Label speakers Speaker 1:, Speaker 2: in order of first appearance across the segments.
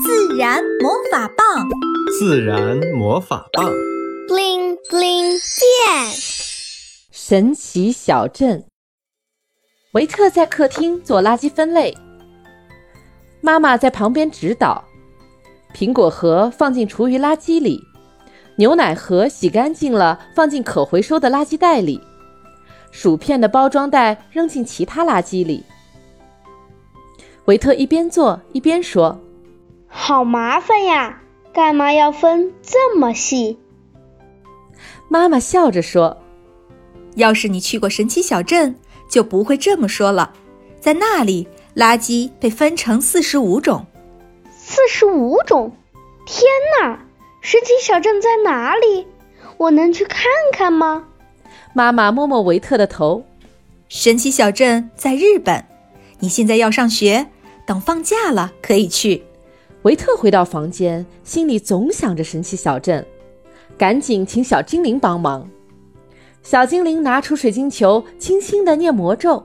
Speaker 1: 自然魔法棒，
Speaker 2: 自然魔法棒
Speaker 3: ，bling bling 变。
Speaker 4: 神奇小镇，维特在客厅做垃圾分类，妈妈在旁边指导。苹果核放进厨余垃圾里，牛奶盒洗干净了放进可回收的垃圾袋里，薯片的包装袋扔进其他垃圾里。维特一边做一边说：“
Speaker 3: 好麻烦呀，干嘛要分这么细？”
Speaker 4: 妈妈笑着说：“
Speaker 1: 要是你去过神奇小镇，就不会这么说了。在那里，垃圾被分成四十五种。”
Speaker 3: 四十五种！天哪，神奇小镇在哪里？我能去看看吗？
Speaker 4: 妈妈摸摸维特的头。
Speaker 1: 神奇小镇在日本。你现在要上学。等放假了可以去。
Speaker 4: 维特回到房间，心里总想着神奇小镇，赶紧请小精灵帮忙。小精灵拿出水晶球，轻轻地念魔咒。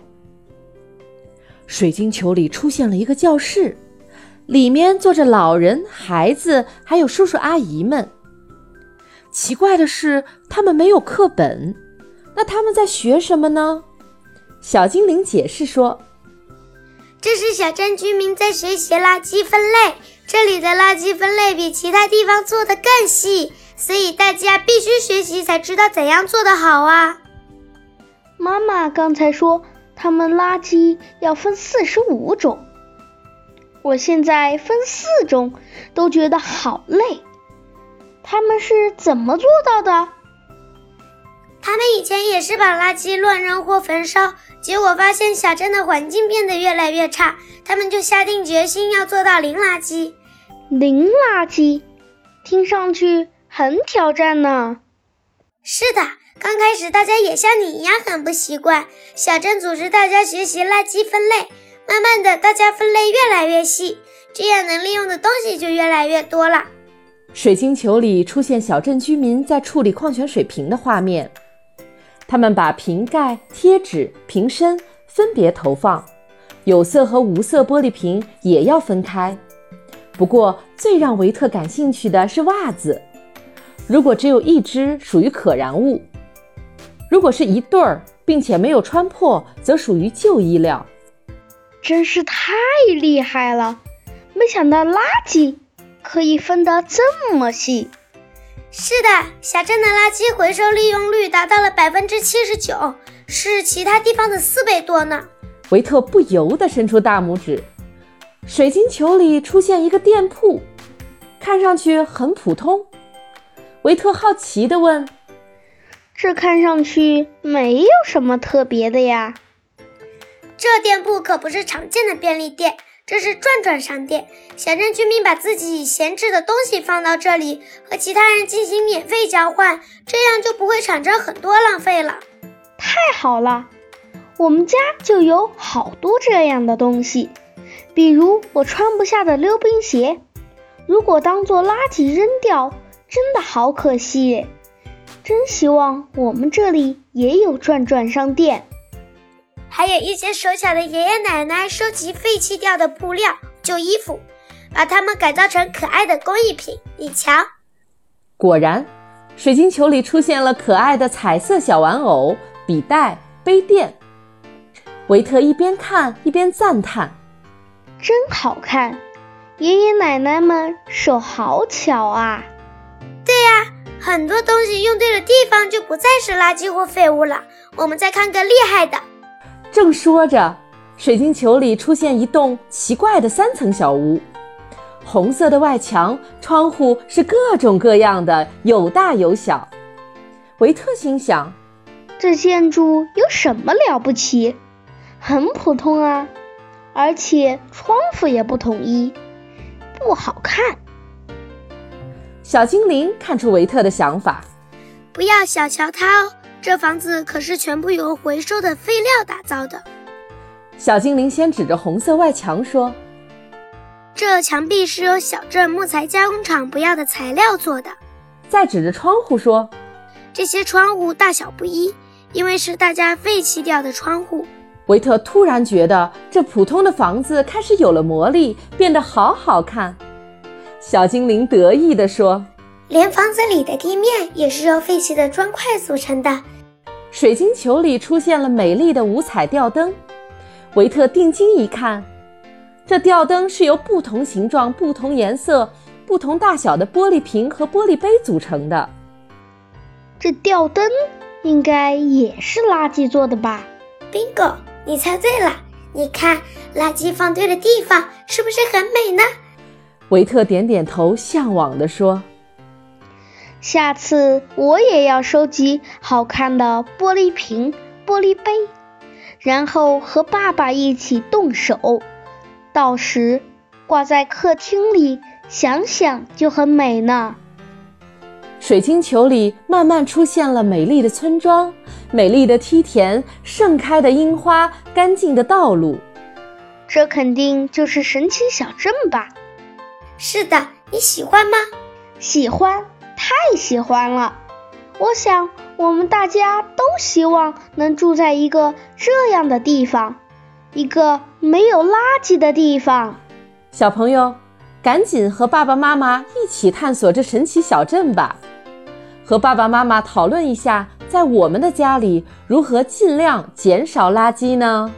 Speaker 4: 水晶球里出现了一个教室，里面坐着老人、孩子，还有叔叔阿姨们。奇怪的是，他们没有课本，那他们在学什么呢？小精灵解释说。
Speaker 5: 这是小镇居民在学习垃圾分类，这里的垃圾分类比其他地方做的更细，所以大家必须学习才知道怎样做得好啊。
Speaker 3: 妈妈刚才说他们垃圾要分四十五种，我现在分四种都觉得好累，他们是怎么做到的？
Speaker 5: 他们以前也是把垃圾乱扔或焚烧，结果发现小镇的环境变得越来越差，他们就下定决心要做到零垃圾。
Speaker 3: 零垃圾，听上去很挑战呢。
Speaker 5: 是的，刚开始大家也像你一样很不习惯。小镇组织大家学习垃圾分类，慢慢的，大家分类越来越细，这样能利用的东西就越来越多了。
Speaker 4: 水晶球里出现小镇居民在处理矿泉水瓶的画面。他们把瓶盖、贴纸、瓶身分别投放，有色和无色玻璃瓶也要分开。不过，最让维特感兴趣的是袜子。如果只有一只，属于可燃物；如果是一对儿，并且没有穿破，则属于旧衣料。
Speaker 3: 真是太厉害了！没想到垃圾可以分得这么细。
Speaker 5: 是的，小镇的垃圾回收利用率达到了百分之七十九，是其他地方的四倍多呢。
Speaker 4: 维特不由得伸出大拇指。水晶球里出现一个店铺，看上去很普通。维特好奇地问：“
Speaker 3: 这看上去没有什么特别的呀？”
Speaker 5: 这店铺可不是常见的便利店。这是转转商店，小镇居民把自己闲置的东西放到这里，和其他人进行免费交换，这样就不会产生很多浪费了。
Speaker 3: 太好了，我们家就有好多这样的东西，比如我穿不下的溜冰鞋，如果当做垃圾扔掉，真的好可惜。真希望我们这里也有转转商店。
Speaker 5: 还有一些手巧的爷爷奶奶收集废弃掉的布料、旧衣服，把它们改造成可爱的工艺品。你瞧，
Speaker 4: 果然，水晶球里出现了可爱的彩色小玩偶、笔袋、杯垫。维特一边看一边赞叹：“
Speaker 3: 真好看！爷爷奶奶们手好巧啊！”
Speaker 5: 对呀，很多东西用对了地方就不再是垃圾或废物了。我们再看个厉害的。
Speaker 4: 正说着，水晶球里出现一栋奇怪的三层小屋，红色的外墙，窗户是各种各样的，有大有小。维特心想：
Speaker 3: 这建筑有什么了不起？很普通啊，而且窗户也不统一，不好看。
Speaker 4: 小精灵看出维特的想法，
Speaker 5: 不要小瞧它哦。这房子可是全部由回收的废料打造的。
Speaker 4: 小精灵先指着红色外墙说：“
Speaker 5: 这墙壁是由小镇木材加工厂不要的材料做的。”
Speaker 4: 再指着窗户说：“
Speaker 5: 这些窗户大小不一，因为是大家废弃掉的窗户。”
Speaker 4: 维特突然觉得这普通的房子开始有了魔力，变得好好看。小精灵得意地说：“
Speaker 5: 连房子里的地面也是由废弃的砖块组成的。”
Speaker 4: 水晶球里出现了美丽的五彩吊灯。维特定睛一看，这吊灯是由不同形状、不同颜色、不同大小的玻璃瓶和玻璃杯组成的。
Speaker 3: 这吊灯应该也是垃圾做的吧
Speaker 5: ？Bingo，你猜对了！你看，垃圾放对了地方，是不是很美呢？
Speaker 4: 维特点点头，向往地说：“
Speaker 3: 下次我也要收集好看的玻璃瓶、玻璃杯。”然后和爸爸一起动手，到时挂在客厅里，想想就很美呢。
Speaker 4: 水晶球里慢慢出现了美丽的村庄、美丽的梯田、盛开的樱花、干净的道路。
Speaker 3: 这肯定就是神奇小镇吧？
Speaker 5: 是的，你喜欢吗？
Speaker 3: 喜欢，太喜欢了。我想。我们大家都希望能住在一个这样的地方，一个没有垃圾的地方。
Speaker 4: 小朋友，赶紧和爸爸妈妈一起探索这神奇小镇吧！和爸爸妈妈讨论一下，在我们的家里如何尽量减少垃圾呢？